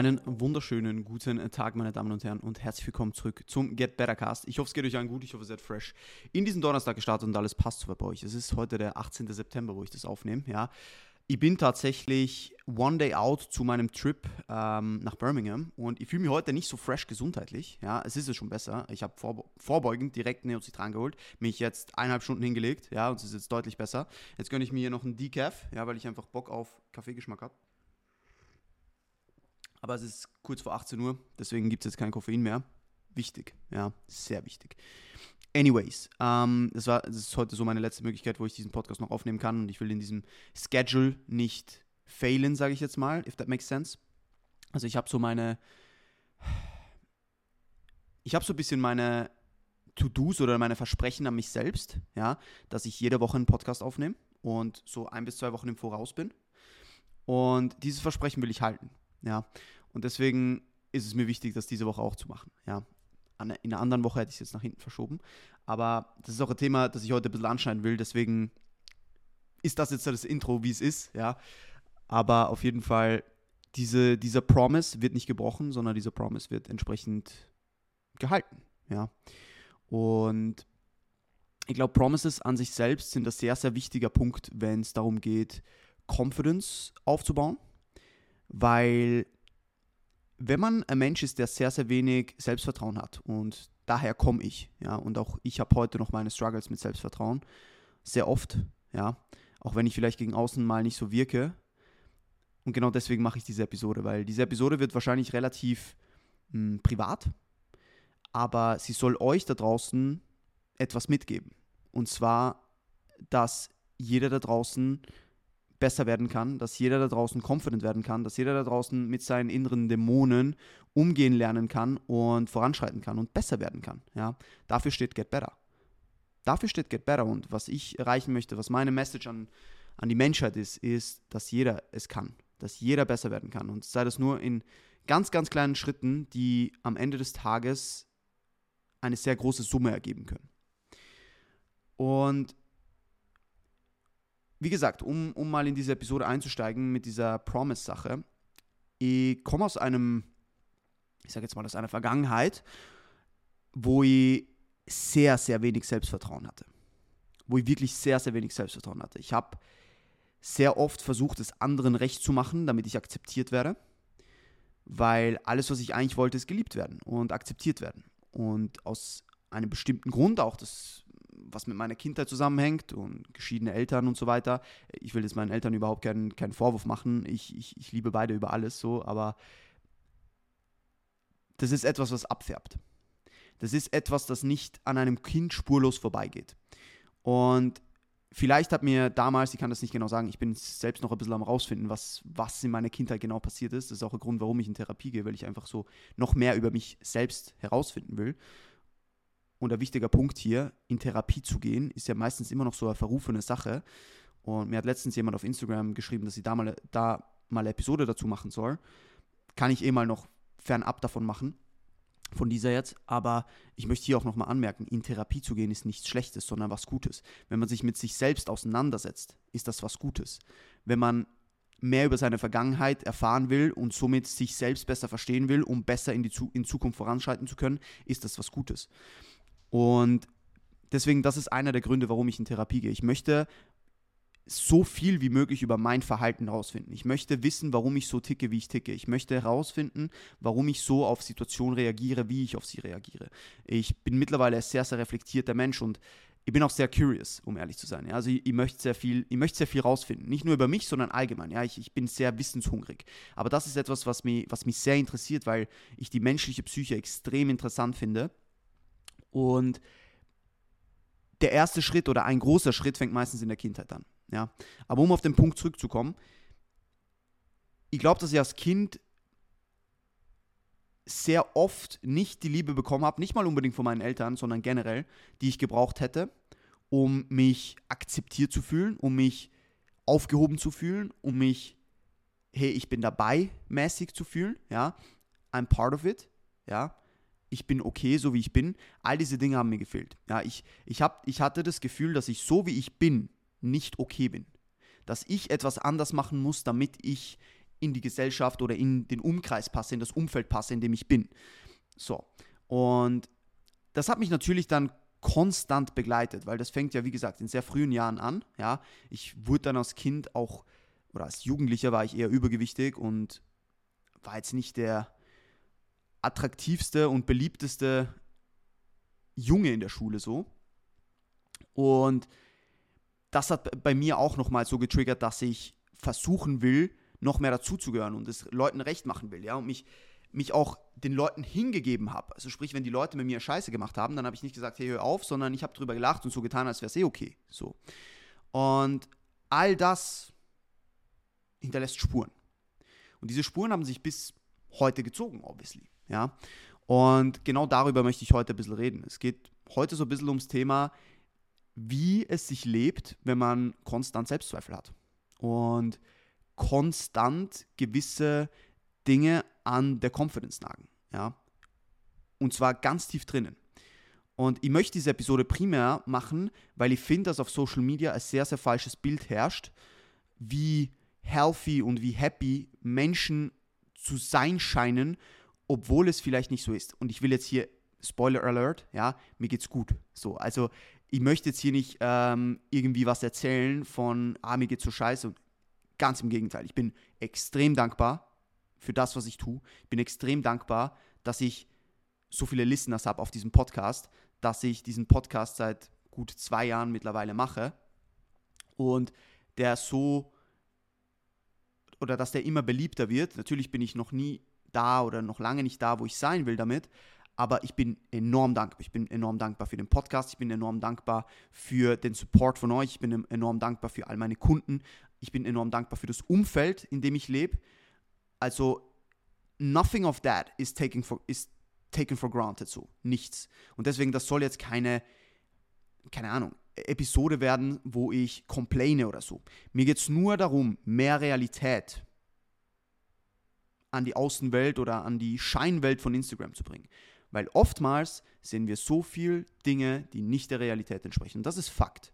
Einen wunderschönen guten Tag, meine Damen und Herren, und herzlich willkommen zurück zum Get Better Cast. Ich hoffe, es geht euch allen gut, ich hoffe, ihr seid fresh. In diesen Donnerstag gestartet und alles passt super bei euch. Es ist heute der 18. September, wo ich das aufnehme. Ja. Ich bin tatsächlich one day out zu meinem Trip ähm, nach Birmingham und ich fühle mich heute nicht so fresh gesundheitlich. Ja, es ist ja schon besser. Ich habe vor, vorbeugend direkt Neocitran geholt, mich jetzt eineinhalb Stunden hingelegt, ja, und es ist jetzt deutlich besser. Jetzt gönne ich mir hier noch einen Decaf, ja, weil ich einfach Bock auf Kaffeegeschmack habe. Aber es ist kurz vor 18 Uhr, deswegen gibt es jetzt kein Koffein mehr. Wichtig, ja, sehr wichtig. Anyways, ähm, das, war, das ist heute so meine letzte Möglichkeit, wo ich diesen Podcast noch aufnehmen kann und ich will in diesem Schedule nicht failen, sage ich jetzt mal, if that makes sense. Also ich habe so meine, ich habe so ein bisschen meine To-Dos oder meine Versprechen an mich selbst, ja, dass ich jede Woche einen Podcast aufnehme und so ein bis zwei Wochen im Voraus bin. Und dieses Versprechen will ich halten. Ja, und deswegen ist es mir wichtig, das diese Woche auch zu machen. Ja, in einer anderen Woche hätte ich es jetzt nach hinten verschoben. Aber das ist auch ein Thema, das ich heute ein bisschen anschneiden will. Deswegen ist das jetzt das Intro, wie es ist. Ja, aber auf jeden Fall, diese, dieser Promise wird nicht gebrochen, sondern dieser Promise wird entsprechend gehalten. Ja, und ich glaube, Promises an sich selbst sind ein sehr, sehr wichtiger Punkt, wenn es darum geht, Confidence aufzubauen weil wenn man ein Mensch ist, der sehr, sehr wenig Selbstvertrauen hat und daher komme ich, ja, und auch ich habe heute noch meine Struggles mit Selbstvertrauen, sehr oft, ja, auch wenn ich vielleicht gegen außen mal nicht so wirke. Und genau deswegen mache ich diese Episode, weil diese Episode wird wahrscheinlich relativ mh, hm, privat, aber sie soll euch da draußen etwas mitgeben. Und zwar, dass jeder da draußen besser werden kann, dass jeder da draußen confident werden kann, dass jeder da draußen mit seinen inneren Dämonen umgehen lernen kann und voranschreiten kann und besser werden kann. Ja? Dafür steht Get Better. Dafür steht Get Better und was ich erreichen möchte, was meine Message an, an die Menschheit ist, ist, dass jeder es kann, dass jeder besser werden kann und sei das nur in ganz, ganz kleinen Schritten, die am Ende des Tages eine sehr große Summe ergeben können. Und wie gesagt, um, um mal in diese Episode einzusteigen mit dieser Promise-Sache, ich komme aus einem, ich sage jetzt mal aus einer Vergangenheit, wo ich sehr, sehr wenig Selbstvertrauen hatte. Wo ich wirklich sehr, sehr wenig Selbstvertrauen hatte. Ich habe sehr oft versucht, es anderen recht zu machen, damit ich akzeptiert werde. Weil alles, was ich eigentlich wollte, ist geliebt werden und akzeptiert werden. Und aus einem bestimmten Grund, auch das was mit meiner Kindheit zusammenhängt und geschiedene Eltern und so weiter. Ich will jetzt meinen Eltern überhaupt keinen, keinen Vorwurf machen. Ich, ich, ich liebe beide über alles so, aber das ist etwas, was abfärbt. Das ist etwas, das nicht an einem Kind spurlos vorbeigeht. Und vielleicht hat mir damals, ich kann das nicht genau sagen, ich bin selbst noch ein bisschen am rausfinden, was, was in meiner Kindheit genau passiert ist. Das ist auch ein Grund, warum ich in Therapie gehe, weil ich einfach so noch mehr über mich selbst herausfinden will. Und ein wichtiger Punkt hier, in Therapie zu gehen, ist ja meistens immer noch so eine verrufene Sache. Und mir hat letztens jemand auf Instagram geschrieben, dass ich da mal, da mal eine Episode dazu machen soll. Kann ich eh mal noch fernab davon machen, von dieser jetzt. Aber ich möchte hier auch nochmal anmerken, in Therapie zu gehen ist nichts Schlechtes, sondern was Gutes. Wenn man sich mit sich selbst auseinandersetzt, ist das was Gutes. Wenn man mehr über seine Vergangenheit erfahren will und somit sich selbst besser verstehen will, um besser in, die, in Zukunft voranschreiten zu können, ist das was Gutes. Und deswegen, das ist einer der Gründe, warum ich in Therapie gehe. Ich möchte so viel wie möglich über mein Verhalten herausfinden. Ich möchte wissen, warum ich so ticke, wie ich ticke. Ich möchte herausfinden, warum ich so auf Situationen reagiere, wie ich auf sie reagiere. Ich bin mittlerweile ein sehr, sehr reflektierter Mensch und ich bin auch sehr curious, um ehrlich zu sein. Also ich, ich, möchte sehr viel, ich möchte sehr viel rausfinden. Nicht nur über mich, sondern allgemein. Ja, ich, ich bin sehr wissenshungrig. Aber das ist etwas, was mich, was mich sehr interessiert, weil ich die menschliche Psyche extrem interessant finde und der erste Schritt oder ein großer Schritt fängt meistens in der Kindheit an. Ja? Aber um auf den Punkt zurückzukommen, ich glaube, dass ich als Kind sehr oft nicht die Liebe bekommen habe, nicht mal unbedingt von meinen Eltern, sondern generell, die ich gebraucht hätte, um mich akzeptiert zu fühlen, um mich aufgehoben zu fühlen, um mich, hey, ich bin dabei mäßig zu fühlen, ja, I'm part of it, ja, ich bin okay, so wie ich bin. All diese Dinge haben mir gefehlt. Ja, ich, ich, hab, ich hatte das Gefühl, dass ich so wie ich bin, nicht okay bin. Dass ich etwas anders machen muss, damit ich in die Gesellschaft oder in den Umkreis passe, in das Umfeld passe, in dem ich bin. So. Und das hat mich natürlich dann konstant begleitet, weil das fängt ja, wie gesagt, in sehr frühen Jahren an. Ja, ich wurde dann als Kind auch, oder als Jugendlicher war ich eher übergewichtig und war jetzt nicht der attraktivste und beliebteste Junge in der Schule so. Und das hat bei mir auch nochmal so getriggert, dass ich versuchen will, noch mehr dazuzugehören und es Leuten recht machen will, ja, und mich, mich auch den Leuten hingegeben habe. Also sprich, wenn die Leute mit mir Scheiße gemacht haben, dann habe ich nicht gesagt, hey, hör auf, sondern ich habe drüber gelacht und so getan, als wäre es eh okay. So. Und all das hinterlässt Spuren. Und diese Spuren haben sich bis heute gezogen, obviously. Ja. Und genau darüber möchte ich heute ein bisschen reden. Es geht heute so ein bisschen ums Thema, wie es sich lebt, wenn man konstant Selbstzweifel hat. Und konstant gewisse Dinge an der Confidence nagen. Ja? Und zwar ganz tief drinnen. Und ich möchte diese Episode primär machen, weil ich finde, dass auf Social Media ein sehr, sehr falsches Bild herrscht, wie healthy und wie happy Menschen zu sein scheinen, obwohl es vielleicht nicht so ist. Und ich will jetzt hier, Spoiler Alert, ja, mir geht's gut. So, also ich möchte jetzt hier nicht ähm, irgendwie was erzählen von, ah, mir geht's so scheiße. Ganz im Gegenteil. Ich bin extrem dankbar für das, was ich tue. Ich bin extrem dankbar, dass ich so viele Listeners habe auf diesem Podcast, dass ich diesen Podcast seit gut zwei Jahren mittlerweile mache und der so oder dass der immer beliebter wird. Natürlich bin ich noch nie da oder noch lange nicht da, wo ich sein will damit, aber ich bin enorm dankbar. Ich bin enorm dankbar für den Podcast, ich bin enorm dankbar für den Support von euch, ich bin enorm dankbar für all meine Kunden, ich bin enorm dankbar für das Umfeld, in dem ich lebe. Also, nothing of that is taken for, is taken for granted, so. Nichts. Und deswegen, das soll jetzt keine, keine Ahnung, Episode werden, wo ich complaine oder so. Mir geht es nur darum, mehr Realität an die Außenwelt oder an die Scheinwelt von Instagram zu bringen. Weil oftmals sehen wir so viel Dinge, die nicht der Realität entsprechen. Und das ist Fakt.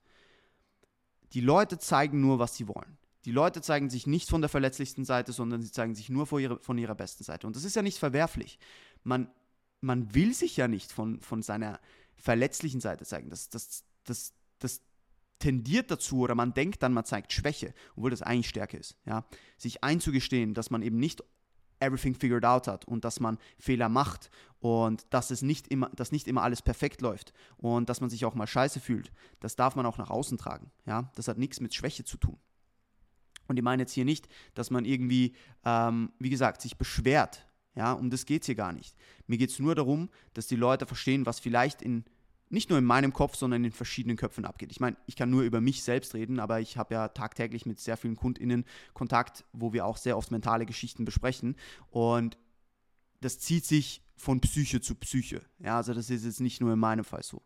Die Leute zeigen nur, was sie wollen. Die Leute zeigen sich nicht von der verletzlichsten Seite, sondern sie zeigen sich nur von ihrer, von ihrer besten Seite. Und das ist ja nicht verwerflich. Man, man will sich ja nicht von, von seiner verletzlichen Seite zeigen. Das, das, das, das tendiert dazu oder man denkt dann, man zeigt Schwäche, obwohl das eigentlich Stärke ist. Ja? Sich einzugestehen, dass man eben nicht everything figured out hat und dass man Fehler macht und dass es nicht immer, dass nicht immer alles perfekt läuft und dass man sich auch mal scheiße fühlt. Das darf man auch nach außen tragen. Ja? Das hat nichts mit Schwäche zu tun. Und ich meine jetzt hier nicht, dass man irgendwie, ähm, wie gesagt, sich beschwert. Ja, um das geht es hier gar nicht. Mir geht es nur darum, dass die Leute verstehen, was vielleicht in nicht nur in meinem Kopf, sondern in verschiedenen Köpfen abgeht. Ich meine, ich kann nur über mich selbst reden, aber ich habe ja tagtäglich mit sehr vielen KundInnen Kontakt, wo wir auch sehr oft mentale Geschichten besprechen. Und das zieht sich von Psyche zu Psyche. Ja, also das ist jetzt nicht nur in meinem Fall so.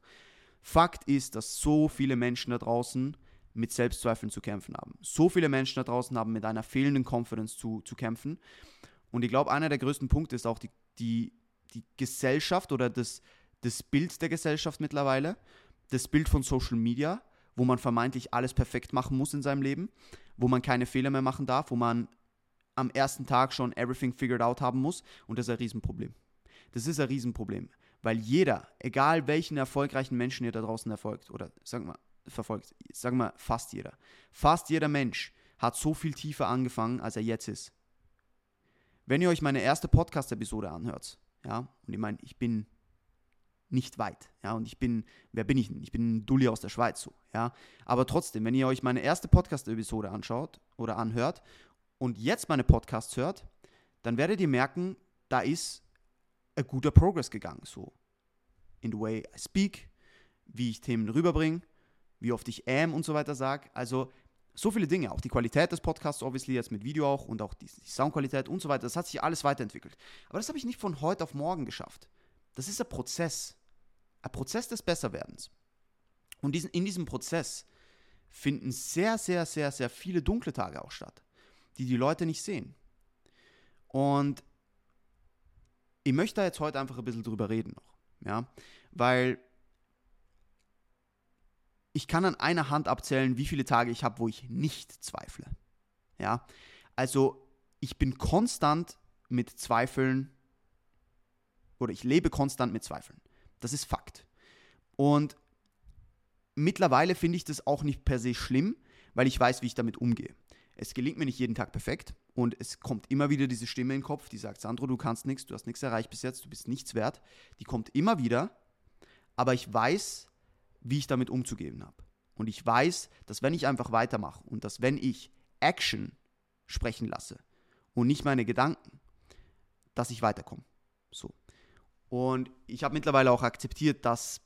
Fakt ist, dass so viele Menschen da draußen mit Selbstzweifeln zu kämpfen haben. So viele Menschen da draußen haben mit einer fehlenden Confidence zu, zu kämpfen. Und ich glaube, einer der größten Punkte ist auch die, die, die Gesellschaft oder das, das Bild der Gesellschaft mittlerweile, das Bild von Social Media, wo man vermeintlich alles perfekt machen muss in seinem Leben, wo man keine Fehler mehr machen darf, wo man am ersten Tag schon everything figured out haben muss und das ist ein Riesenproblem. Das ist ein Riesenproblem, weil jeder, egal welchen erfolgreichen Menschen ihr da draußen erfolgt oder sagen wir verfolgt, sagen wir fast jeder, fast jeder Mensch hat so viel tiefer angefangen, als er jetzt ist. Wenn ihr euch meine erste Podcast-Episode anhört, ja, und ich meine, ich bin nicht weit. Ja, und ich bin, wer bin ich denn? Ich bin ein Dulli aus der Schweiz so. Ja, aber trotzdem, wenn ihr euch meine erste Podcast-Episode anschaut oder anhört und jetzt meine Podcasts hört, dann werdet ihr merken, da ist ein guter Progress gegangen. So, in the way I speak, wie ich Themen rüberbringe, wie oft ich am und so weiter sage. Also, so viele Dinge, auch die Qualität des Podcasts, obviously jetzt mit Video auch und auch die, die Soundqualität und so weiter, das hat sich alles weiterentwickelt. Aber das habe ich nicht von heute auf morgen geschafft. Das ist ein Prozess ein Prozess des Besserwerdens. Und diesen, in diesem Prozess finden sehr, sehr, sehr, sehr viele dunkle Tage auch statt, die die Leute nicht sehen. Und ich möchte da jetzt heute einfach ein bisschen drüber reden noch, ja, weil ich kann an einer Hand abzählen, wie viele Tage ich habe, wo ich nicht zweifle. Ja, also ich bin konstant mit Zweifeln oder ich lebe konstant mit Zweifeln. Das ist Fakt. Und mittlerweile finde ich das auch nicht per se schlimm, weil ich weiß, wie ich damit umgehe. Es gelingt mir nicht jeden Tag perfekt und es kommt immer wieder diese Stimme in den Kopf, die sagt, Sandro, du kannst nichts, du hast nichts erreicht bis jetzt, du bist nichts wert. Die kommt immer wieder, aber ich weiß, wie ich damit umzugehen habe. Und ich weiß, dass wenn ich einfach weitermache und dass wenn ich Action sprechen lasse und nicht meine Gedanken, dass ich weiterkomme. So. Und ich habe mittlerweile auch akzeptiert, dass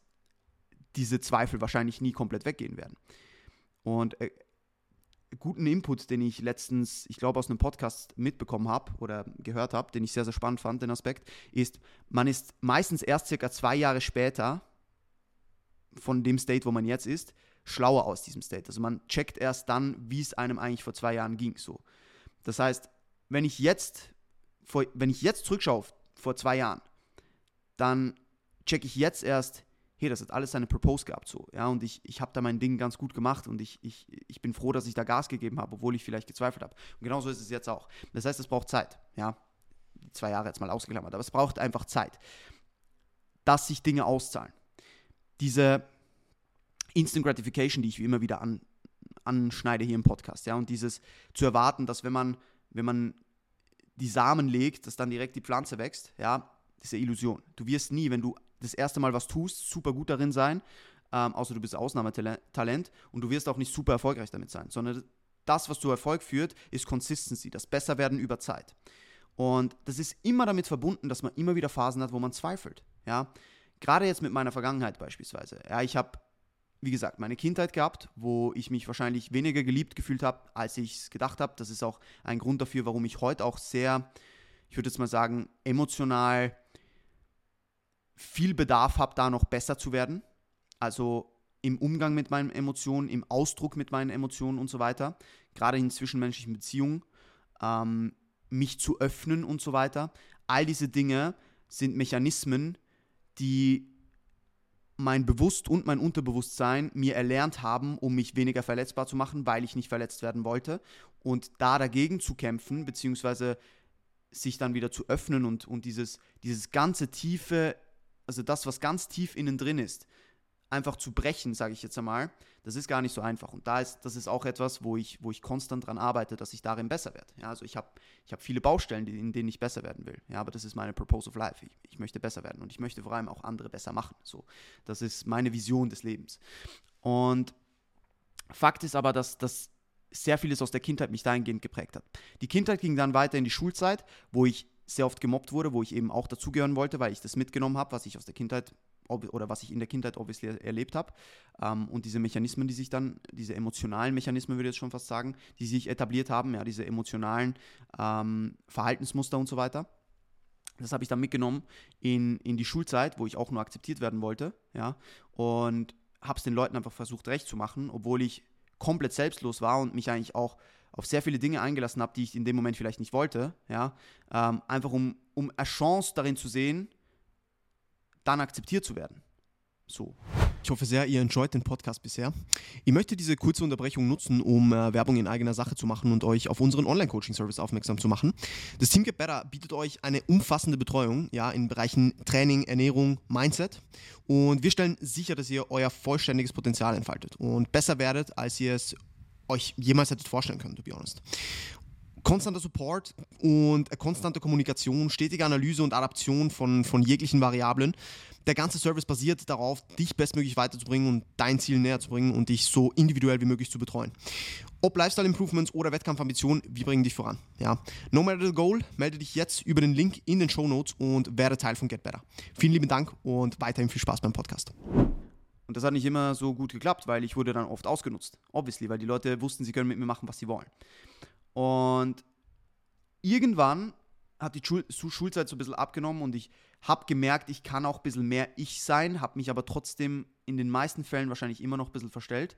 diese Zweifel wahrscheinlich nie komplett weggehen werden. Und äh, guten Input, den ich letztens, ich glaube, aus einem Podcast mitbekommen habe oder gehört habe, den ich sehr, sehr spannend fand, den Aspekt, ist, man ist meistens erst circa zwei Jahre später von dem State, wo man jetzt ist, schlauer aus diesem State. Also man checkt erst dann, wie es einem eigentlich vor zwei Jahren ging. So. Das heißt, wenn ich jetzt, vor, wenn ich jetzt zurückschaue vor zwei Jahren, dann checke ich jetzt erst, hey, das hat alles seine Propose gehabt so, ja, und ich, ich habe da mein Ding ganz gut gemacht und ich, ich, ich bin froh, dass ich da Gas gegeben habe, obwohl ich vielleicht gezweifelt habe. Und genauso ist es jetzt auch. Das heißt, es braucht Zeit, ja, zwei Jahre jetzt mal ausgeklammert, aber es braucht einfach Zeit, dass sich Dinge auszahlen. Diese Instant Gratification, die ich immer wieder an, anschneide hier im Podcast, ja, und dieses zu erwarten, dass wenn man, wenn man die Samen legt, dass dann direkt die Pflanze wächst, ja, diese Illusion. Du wirst nie, wenn du das erste Mal was tust, super gut darin sein, ähm, außer du bist Ausnahmetalent und du wirst auch nicht super erfolgreich damit sein, sondern das, was zu Erfolg führt, ist Consistency, das Besserwerden über Zeit. Und das ist immer damit verbunden, dass man immer wieder Phasen hat, wo man zweifelt. Ja? Gerade jetzt mit meiner Vergangenheit beispielsweise. Ja, ich habe, wie gesagt, meine Kindheit gehabt, wo ich mich wahrscheinlich weniger geliebt gefühlt habe, als ich es gedacht habe. Das ist auch ein Grund dafür, warum ich heute auch sehr, ich würde jetzt mal sagen, emotional viel Bedarf habe, da noch besser zu werden. Also im Umgang mit meinen Emotionen, im Ausdruck mit meinen Emotionen und so weiter. Gerade in zwischenmenschlichen Beziehungen. Ähm, mich zu öffnen und so weiter. All diese Dinge sind Mechanismen, die mein Bewusst- und mein Unterbewusstsein mir erlernt haben, um mich weniger verletzbar zu machen, weil ich nicht verletzt werden wollte. Und da dagegen zu kämpfen, beziehungsweise sich dann wieder zu öffnen und, und dieses, dieses ganze tiefe also das, was ganz tief innen drin ist, einfach zu brechen, sage ich jetzt einmal, das ist gar nicht so einfach. Und da ist, das ist auch etwas, wo ich, wo ich konstant dran arbeite, dass ich darin besser werde. Ja, also ich habe ich hab viele Baustellen, in denen ich besser werden will. Ja, aber das ist meine Purpose of Life. Ich, ich möchte besser werden und ich möchte vor allem auch andere besser machen. So, das ist meine Vision des Lebens. Und Fakt ist aber, dass das sehr vieles aus der Kindheit mich dahingehend geprägt hat. Die Kindheit ging dann weiter in die Schulzeit, wo ich sehr oft gemobbt wurde, wo ich eben auch dazugehören wollte, weil ich das mitgenommen habe, was ich aus der Kindheit oder was ich in der Kindheit obviously erlebt habe. Ähm, und diese Mechanismen, die sich dann, diese emotionalen Mechanismen, würde ich jetzt schon fast sagen, die sich etabliert haben, ja, diese emotionalen ähm, Verhaltensmuster und so weiter. Das habe ich dann mitgenommen in, in die Schulzeit, wo ich auch nur akzeptiert werden wollte, ja, und habe es den Leuten einfach versucht recht zu machen, obwohl ich komplett selbstlos war und mich eigentlich auch auf sehr viele Dinge eingelassen habe, die ich in dem Moment vielleicht nicht wollte, ja, ähm, einfach um, um eine Chance darin zu sehen, dann akzeptiert zu werden. So. Ich hoffe sehr, ihr enjoyt den Podcast bisher. Ich möchte diese kurze Unterbrechung nutzen, um äh, Werbung in eigener Sache zu machen und euch auf unseren Online-Coaching-Service aufmerksam zu machen. Das Team Get Better bietet euch eine umfassende Betreuung ja, in Bereichen Training, Ernährung, Mindset. Und wir stellen sicher, dass ihr euer vollständiges Potenzial entfaltet und besser werdet, als ihr es euch jemals hättet vorstellen können, to be honest. Konstanter Support und konstante Kommunikation, stetige Analyse und Adaption von, von jeglichen Variablen. Der ganze Service basiert darauf, dich bestmöglich weiterzubringen und dein Ziel näher zu bringen und dich so individuell wie möglich zu betreuen. Ob Lifestyle Improvements oder Wettkampfambition, wir bringen dich voran. Ja. No matter the goal, melde dich jetzt über den Link in den Show Notes und werde Teil von Get Better. Vielen lieben Dank und weiterhin viel Spaß beim Podcast. Und das hat nicht immer so gut geklappt, weil ich wurde dann oft ausgenutzt. Obviously, weil die Leute wussten, sie können mit mir machen, was sie wollen. Und irgendwann hat die Schul Schulzeit so ein bisschen abgenommen und ich habe gemerkt, ich kann auch ein bisschen mehr ich sein, habe mich aber trotzdem in den meisten Fällen wahrscheinlich immer noch ein bisschen verstellt.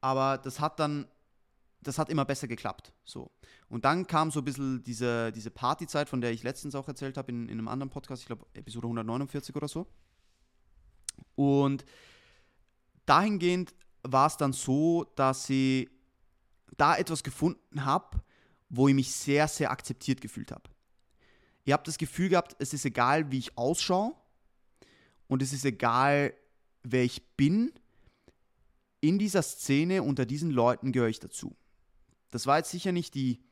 Aber das hat dann, das hat immer besser geklappt. So. Und dann kam so ein bisschen diese, diese Partyzeit, von der ich letztens auch erzählt habe in, in einem anderen Podcast, ich glaube Episode 149 oder so. Und dahingehend war es dann so, dass ich da etwas gefunden habe, wo ich mich sehr, sehr akzeptiert gefühlt habe. Ihr habt das Gefühl gehabt, es ist egal, wie ich ausschaue und es ist egal, wer ich bin. In dieser Szene unter diesen Leuten gehöre ich dazu. Das war jetzt sicher nicht die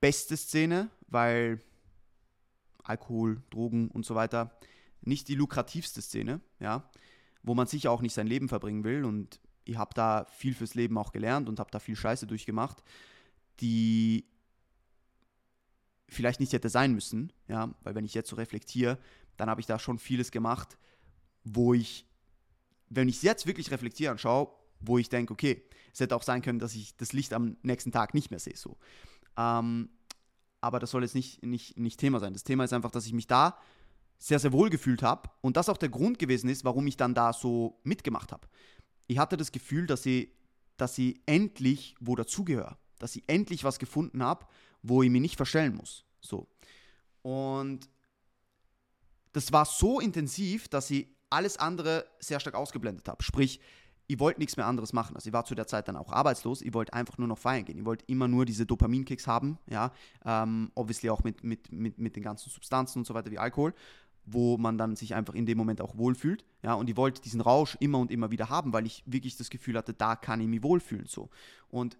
beste Szene, weil Alkohol, Drogen und so weiter nicht die lukrativste Szene, ja, wo man sicher auch nicht sein Leben verbringen will und ich habe da viel fürs Leben auch gelernt und habe da viel Scheiße durchgemacht, die vielleicht nicht hätte sein müssen, ja, weil wenn ich jetzt so reflektiere, dann habe ich da schon vieles gemacht, wo ich, wenn ich es jetzt wirklich reflektiere und schaue, wo ich denke, okay, es hätte auch sein können, dass ich das Licht am nächsten Tag nicht mehr sehe, so. Ähm, aber das soll jetzt nicht, nicht, nicht Thema sein. Das Thema ist einfach, dass ich mich da sehr, sehr wohl gefühlt habe und das auch der Grund gewesen ist, warum ich dann da so mitgemacht habe. Ich hatte das Gefühl, dass ich, dass ich endlich wo dazugehöre, dass ich endlich was gefunden habe, wo ich mich nicht verstellen muss. So. Und das war so intensiv, dass ich alles andere sehr stark ausgeblendet habe. Sprich, ich wollte nichts mehr anderes machen. Also ich war zu der Zeit dann auch arbeitslos. Ich wollte einfach nur noch feiern gehen. Ich wollte immer nur diese Dopaminkicks haben, ja. Ähm, obviously auch mit, mit, mit, mit den ganzen Substanzen und so weiter wie Alkohol wo man dann sich einfach in dem Moment auch wohlfühlt. Ja, und ich wollte diesen Rausch immer und immer wieder haben, weil ich wirklich das Gefühl hatte, da kann ich mich wohlfühlen. So. Und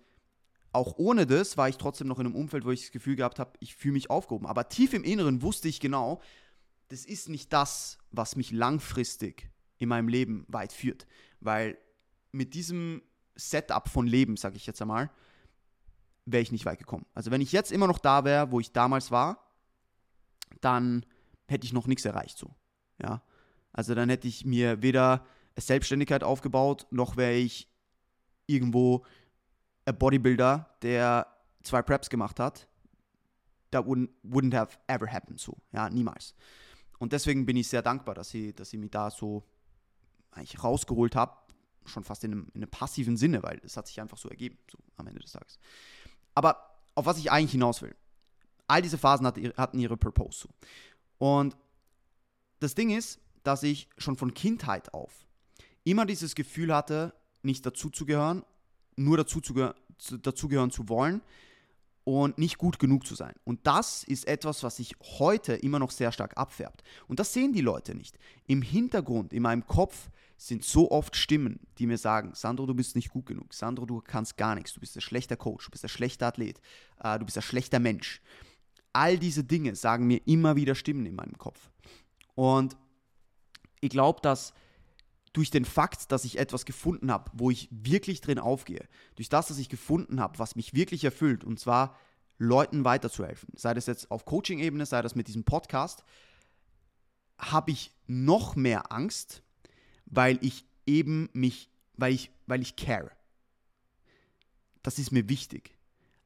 auch ohne das war ich trotzdem noch in einem Umfeld, wo ich das Gefühl gehabt habe, ich fühle mich aufgehoben. Aber tief im Inneren wusste ich genau, das ist nicht das, was mich langfristig in meinem Leben weit führt. Weil mit diesem Setup von Leben, sage ich jetzt einmal, wäre ich nicht weit gekommen. Also wenn ich jetzt immer noch da wäre, wo ich damals war, dann hätte ich noch nichts erreicht so. Ja. Also dann hätte ich mir weder Selbstständigkeit aufgebaut, noch wäre ich irgendwo ein Bodybuilder, der zwei Preps gemacht hat. That wouldn't, wouldn't have ever happened so. Ja, niemals. Und deswegen bin ich sehr dankbar, dass ich, dass ich mich da so eigentlich rausgeholt habe, schon fast in einem, in einem passiven Sinne, weil es hat sich einfach so ergeben, so am Ende des Tages. Aber auf was ich eigentlich hinaus will, all diese Phasen hatten ihre Purpose. So. Und das Ding ist, dass ich schon von Kindheit auf immer dieses Gefühl hatte, nicht dazuzugehören, nur dazuzugehören, dazugehören zu wollen und nicht gut genug zu sein. Und das ist etwas, was sich heute immer noch sehr stark abfärbt. Und das sehen die Leute nicht. Im Hintergrund, in meinem Kopf sind so oft Stimmen, die mir sagen, Sandro, du bist nicht gut genug. Sandro, du kannst gar nichts. Du bist ein schlechter Coach, du bist ein schlechter Athlet, äh, du bist ein schlechter Mensch. All diese Dinge sagen mir immer wieder Stimmen in meinem Kopf. Und ich glaube, dass durch den Fakt, dass ich etwas gefunden habe, wo ich wirklich drin aufgehe, durch das, dass ich gefunden habe, was mich wirklich erfüllt, und zwar Leuten weiterzuhelfen, sei das jetzt auf Coaching-Ebene, sei das mit diesem Podcast, habe ich noch mehr Angst, weil ich eben mich, weil ich, weil ich care. Das ist mir wichtig.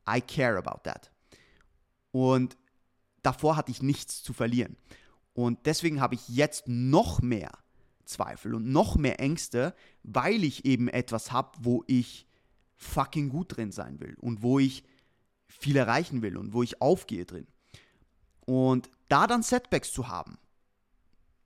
I care about that. Und davor hatte ich nichts zu verlieren. Und deswegen habe ich jetzt noch mehr Zweifel und noch mehr Ängste, weil ich eben etwas habe, wo ich fucking gut drin sein will und wo ich viel erreichen will und wo ich aufgehe drin. Und da dann Setbacks zu haben,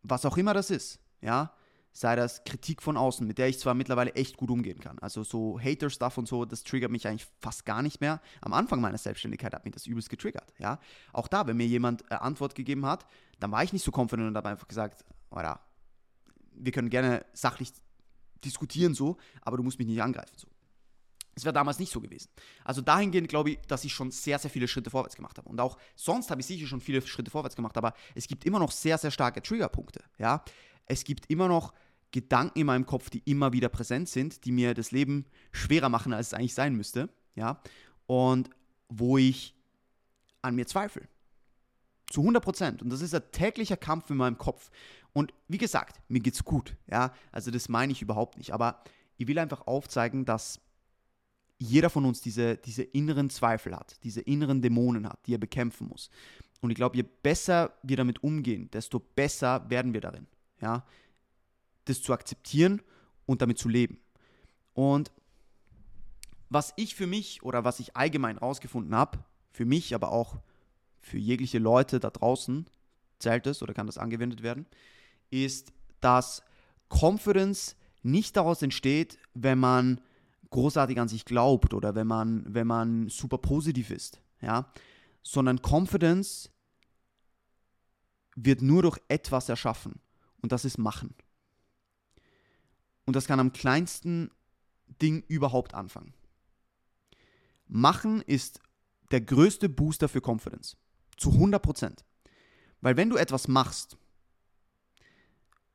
was auch immer das ist, ja, sei das Kritik von außen, mit der ich zwar mittlerweile echt gut umgehen kann. Also so Hater-Stuff und so, das triggert mich eigentlich fast gar nicht mehr. Am Anfang meiner Selbstständigkeit hat mich das übelst getriggert, ja. Auch da, wenn mir jemand äh, Antwort gegeben hat, dann war ich nicht so confident und habe einfach gesagt, oder wir können gerne sachlich diskutieren so, aber du musst mich nicht angreifen so. Es wäre damals nicht so gewesen. Also dahingehend glaube ich, dass ich schon sehr, sehr viele Schritte vorwärts gemacht habe. Und auch sonst habe ich sicher schon viele Schritte vorwärts gemacht, aber es gibt immer noch sehr, sehr starke Triggerpunkte. Ja? Es gibt immer noch Gedanken in meinem Kopf, die immer wieder präsent sind, die mir das Leben schwerer machen, als es eigentlich sein müsste, ja, und wo ich an mir zweifle. Zu 100 Prozent. Und das ist ein täglicher Kampf in meinem Kopf. Und wie gesagt, mir geht's gut, ja, also das meine ich überhaupt nicht, aber ich will einfach aufzeigen, dass jeder von uns diese, diese inneren Zweifel hat, diese inneren Dämonen hat, die er bekämpfen muss. Und ich glaube, je besser wir damit umgehen, desto besser werden wir darin ja, das zu akzeptieren und damit zu leben. Und was ich für mich oder was ich allgemein rausgefunden habe, für mich, aber auch für jegliche Leute da draußen, zählt es oder kann das angewendet werden, ist, dass Confidence nicht daraus entsteht, wenn man großartig an sich glaubt oder wenn man, wenn man super positiv ist. ja, sondern Confidence wird nur durch etwas erschaffen und das ist Machen. Und das kann am kleinsten Ding überhaupt anfangen. Machen ist der größte Booster für Confidence. Zu 100 Prozent. Weil wenn du etwas machst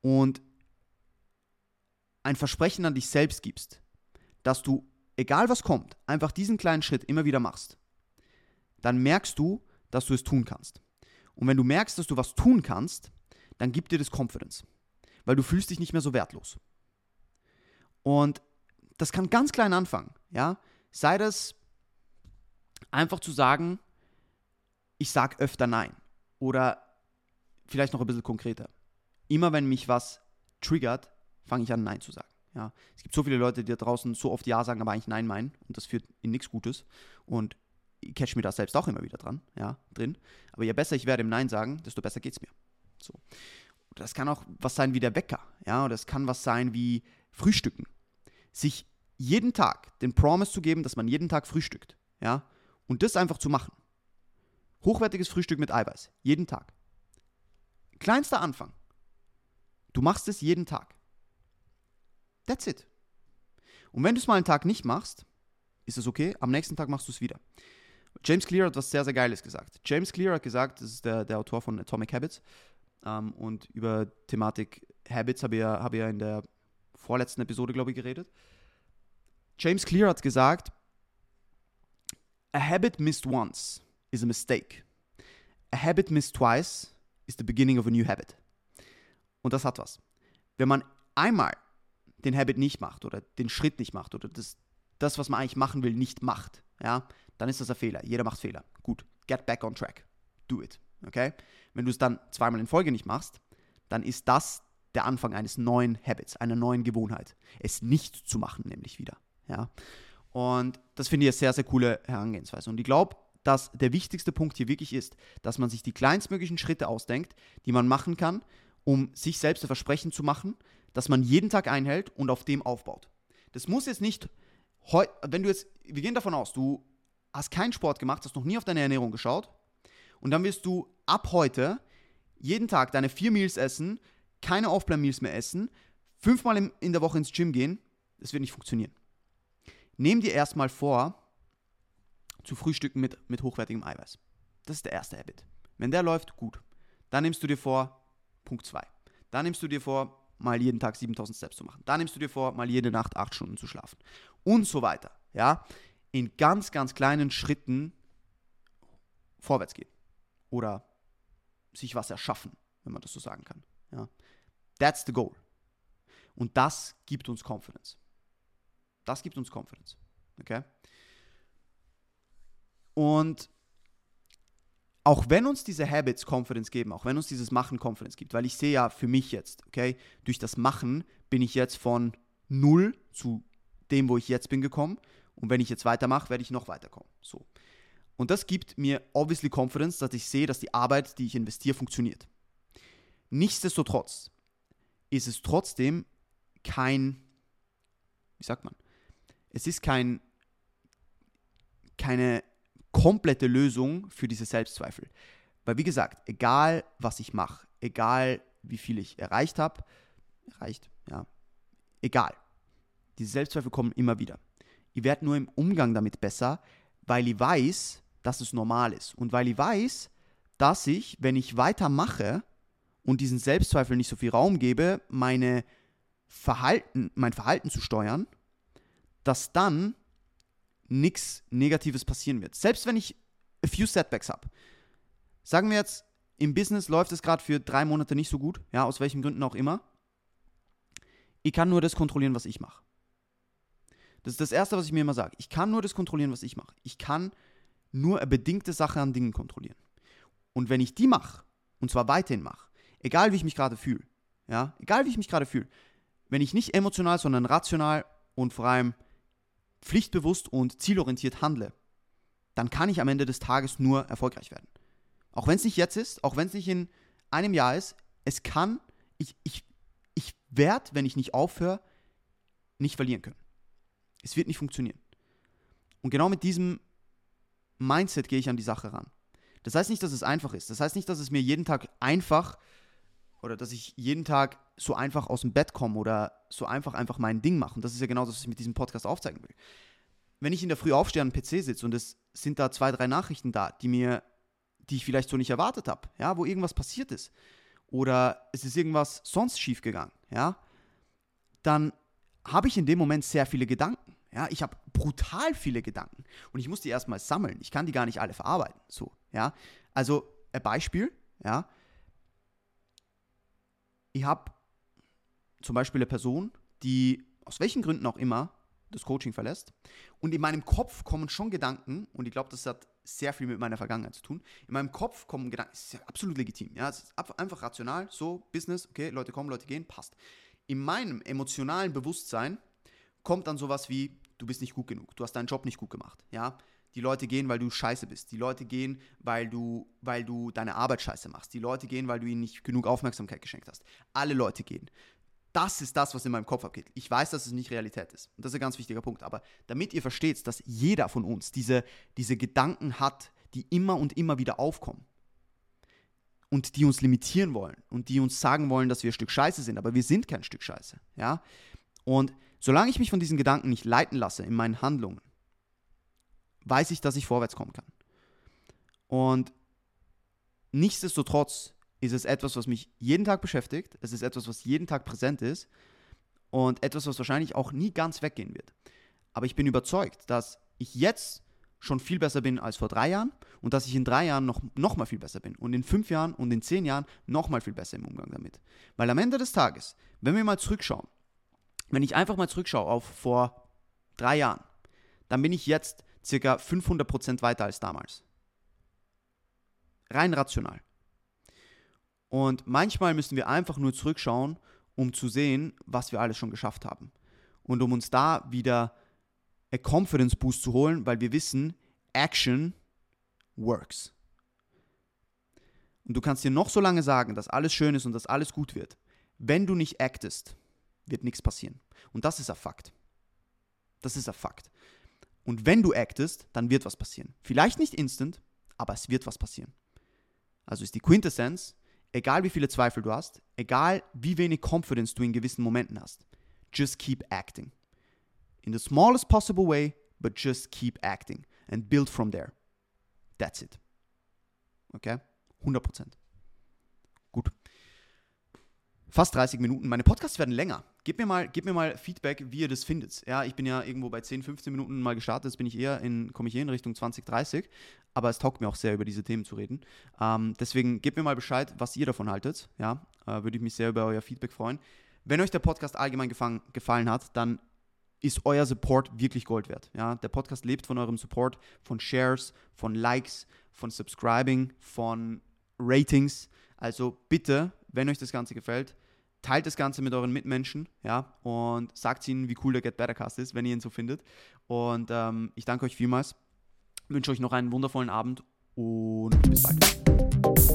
und ein Versprechen an dich selbst gibst, dass du, egal was kommt, einfach diesen kleinen Schritt immer wieder machst, dann merkst du, dass du es tun kannst. Und wenn du merkst, dass du was tun kannst, dann gibt dir das Confidence. Weil du fühlst dich nicht mehr so wertlos. Und das kann ganz klein anfangen, ja. Sei das einfach zu sagen, ich sage öfter Nein. Oder vielleicht noch ein bisschen konkreter. Immer wenn mich was triggert, fange ich an, Nein zu sagen. Ja, es gibt so viele Leute, die da draußen so oft Ja sagen, aber eigentlich Nein meinen und das führt in nichts Gutes. Und ich catch mir da selbst auch immer wieder dran, ja, drin. Aber je besser ich werde im Nein sagen, desto besser geht es mir. So. Das kann auch was sein wie der Wecker, ja, oder das kann was sein wie Frühstücken. Sich jeden Tag den Promise zu geben, dass man jeden Tag frühstückt, ja, und das einfach zu machen. Hochwertiges Frühstück mit Eiweiß, jeden Tag. Kleinster Anfang. Du machst es jeden Tag. That's it. Und wenn du es mal einen Tag nicht machst, ist es okay, am nächsten Tag machst du es wieder. James Clear hat was sehr, sehr Geiles gesagt. James Clear hat gesagt, das ist der, der Autor von Atomic Habits, ähm, und über Thematik Habits habe ich, hab ich ja in der vorletzten Episode, glaube ich, geredet. James Clear hat gesagt, A habit missed once is a mistake. A habit missed twice is the beginning of a new habit. Und das hat was. Wenn man einmal den Habit nicht macht oder den Schritt nicht macht oder das, das was man eigentlich machen will, nicht macht, ja, dann ist das ein Fehler. Jeder macht Fehler. Gut, get back on track. Do it. Okay? Wenn du es dann zweimal in Folge nicht machst, dann ist das der Anfang eines neuen Habits, einer neuen Gewohnheit. Es nicht zu machen, nämlich wieder. Ja? Und das finde ich eine sehr, sehr coole Herangehensweise. Und ich glaube, dass der wichtigste Punkt hier wirklich ist, dass man sich die kleinstmöglichen Schritte ausdenkt, die man machen kann, um sich selbst ein Versprechen zu machen, dass man jeden Tag einhält und auf dem aufbaut. Das muss jetzt nicht, wenn du jetzt, wir gehen davon aus, du hast keinen Sport gemacht, hast noch nie auf deine Ernährung geschaut und dann wirst du ab heute jeden Tag deine vier Meals essen, keine Off-Plan-Meals mehr essen, fünfmal in der Woche ins Gym gehen, das wird nicht funktionieren. Nimm dir erstmal vor, zu frühstücken mit, mit hochwertigem Eiweiß. Das ist der erste Habit. Wenn der läuft, gut. Dann nimmst du dir vor, Punkt 2. Dann nimmst du dir vor, mal jeden Tag 7000 Steps zu machen. Dann nimmst du dir vor, mal jede Nacht 8 Stunden zu schlafen. Und so weiter. Ja? In ganz, ganz kleinen Schritten vorwärts gehen. Oder sich was erschaffen, wenn man das so sagen kann. Ja? That's the goal. Und das gibt uns Confidence. Das gibt uns Confidence. Okay? Und auch wenn uns diese Habits Confidence geben, auch wenn uns dieses Machen Confidence gibt, weil ich sehe ja für mich jetzt, okay, durch das Machen bin ich jetzt von null zu dem, wo ich jetzt bin, gekommen. Und wenn ich jetzt weitermache, werde ich noch weiterkommen. So. Und das gibt mir obviously Confidence, dass ich sehe, dass die Arbeit, die ich investiere, funktioniert. Nichtsdestotrotz ist es trotzdem kein, wie sagt man, es ist kein, keine komplette Lösung für diese Selbstzweifel. Weil wie gesagt, egal was ich mache, egal wie viel ich erreicht habe, erreicht, ja, egal. Diese Selbstzweifel kommen immer wieder. Ich werde nur im Umgang damit besser, weil ich weiß, dass es normal ist. Und weil ich weiß, dass ich, wenn ich weitermache und diesen Selbstzweifel nicht so viel Raum gebe, meine Verhalten, mein Verhalten zu steuern, dass dann nichts Negatives passieren wird. Selbst wenn ich a few setbacks habe. Sagen wir jetzt, im Business läuft es gerade für drei Monate nicht so gut, ja, aus welchen Gründen auch immer. Ich kann nur das kontrollieren, was ich mache. Das ist das Erste, was ich mir immer sage. Ich kann nur das kontrollieren, was ich mache. Ich kann nur eine bedingte Sache an Dingen kontrollieren. Und wenn ich die mache, und zwar weiterhin mache, egal wie ich mich gerade fühle, ja, egal wie ich mich gerade fühle, wenn ich nicht emotional, sondern rational und vor allem pflichtbewusst und zielorientiert handle, dann kann ich am Ende des Tages nur erfolgreich werden. Auch wenn es nicht jetzt ist, auch wenn es nicht in einem Jahr ist, es kann, ich, ich, ich werde, wenn ich nicht aufhöre, nicht verlieren können. Es wird nicht funktionieren. Und genau mit diesem Mindset gehe ich an die Sache ran. Das heißt nicht, dass es einfach ist. Das heißt nicht, dass es mir jeden Tag einfach oder dass ich jeden Tag so einfach aus dem Bett komme oder so einfach einfach mein Ding mache. Und das ist ja genau das, was ich mit diesem Podcast aufzeigen will. Wenn ich in der Früh aufstehe am PC sitze und es sind da zwei, drei Nachrichten da, die mir, die ich vielleicht so nicht erwartet habe, ja, wo irgendwas passiert ist oder es ist irgendwas sonst schief gegangen, ja, dann habe ich in dem Moment sehr viele Gedanken. Ja, ich habe brutal viele Gedanken und ich muss die erstmal sammeln. Ich kann die gar nicht alle verarbeiten. So, ja. Also, ein Beispiel, ja. Ich habe zum Beispiel eine Person, die aus welchen Gründen auch immer das Coaching verlässt. Und in meinem Kopf kommen schon Gedanken, und ich glaube, das hat sehr viel mit meiner Vergangenheit zu tun. In meinem Kopf kommen Gedanken, das ist ja absolut legitim. Ja, es ist einfach rational, so, Business, okay, Leute kommen, Leute gehen, passt. In meinem emotionalen Bewusstsein kommt dann sowas wie, du bist nicht gut genug, du hast deinen Job nicht gut gemacht, ja. Die Leute gehen, weil du scheiße bist. Die Leute gehen, weil du, weil du deine Arbeit scheiße machst. Die Leute gehen, weil du ihnen nicht genug Aufmerksamkeit geschenkt hast. Alle Leute gehen. Das ist das, was in meinem Kopf abgeht. Ich weiß, dass es nicht Realität ist. Und das ist ein ganz wichtiger Punkt. Aber damit ihr versteht, dass jeder von uns diese, diese Gedanken hat, die immer und immer wieder aufkommen und die uns limitieren wollen und die uns sagen wollen, dass wir ein Stück Scheiße sind, aber wir sind kein Stück Scheiße. Ja? Und solange ich mich von diesen Gedanken nicht leiten lasse in meinen Handlungen, weiß ich, dass ich vorwärts kommen kann. Und nichtsdestotrotz ist es etwas, was mich jeden Tag beschäftigt. Es ist etwas, was jeden Tag präsent ist und etwas, was wahrscheinlich auch nie ganz weggehen wird. Aber ich bin überzeugt, dass ich jetzt schon viel besser bin als vor drei Jahren und dass ich in drei Jahren noch, noch mal viel besser bin und in fünf Jahren und in zehn Jahren noch mal viel besser im Umgang damit. Weil am Ende des Tages, wenn wir mal zurückschauen, wenn ich einfach mal zurückschaue auf vor drei Jahren, dann bin ich jetzt circa 500% weiter als damals. Rein rational. Und manchmal müssen wir einfach nur zurückschauen, um zu sehen, was wir alles schon geschafft haben. Und um uns da wieder a Confidence Boost zu holen, weil wir wissen, Action works. Und du kannst dir noch so lange sagen, dass alles schön ist und dass alles gut wird. Wenn du nicht actest, wird nichts passieren. Und das ist ein Fakt. Das ist ein Fakt. Und wenn du actest, dann wird was passieren. Vielleicht nicht instant, aber es wird was passieren. Also ist die Quintessenz, egal wie viele Zweifel du hast, egal wie wenig Confidence du in gewissen Momenten hast, just keep acting. In the smallest possible way, but just keep acting and build from there. That's it. Okay? 100%. Gut. Fast 30 Minuten. Meine Podcasts werden länger. Gebt mir mal, gebt mir mal Feedback, wie ihr das findet. Ja, ich bin ja irgendwo bei 10, 15 Minuten mal gestartet. Jetzt bin ich eher in, komme ich eher in Richtung 20, 30. Aber es taugt mir auch sehr, über diese Themen zu reden. Ähm, deswegen gebt mir mal Bescheid, was ihr davon haltet. Ja, äh, würde ich mich sehr über euer Feedback freuen. Wenn euch der Podcast allgemein gefallen, gefallen hat, dann ist euer Support wirklich Gold wert. Ja, der Podcast lebt von eurem Support, von Shares, von Likes, von Subscribing, von Ratings. Also bitte, wenn euch das Ganze gefällt, teilt das Ganze mit euren Mitmenschen, ja, und sagt ihnen, wie cool der Get Better Cast ist, wenn ihr ihn so findet. Und ähm, ich danke euch vielmals, wünsche euch noch einen wundervollen Abend und bis bald.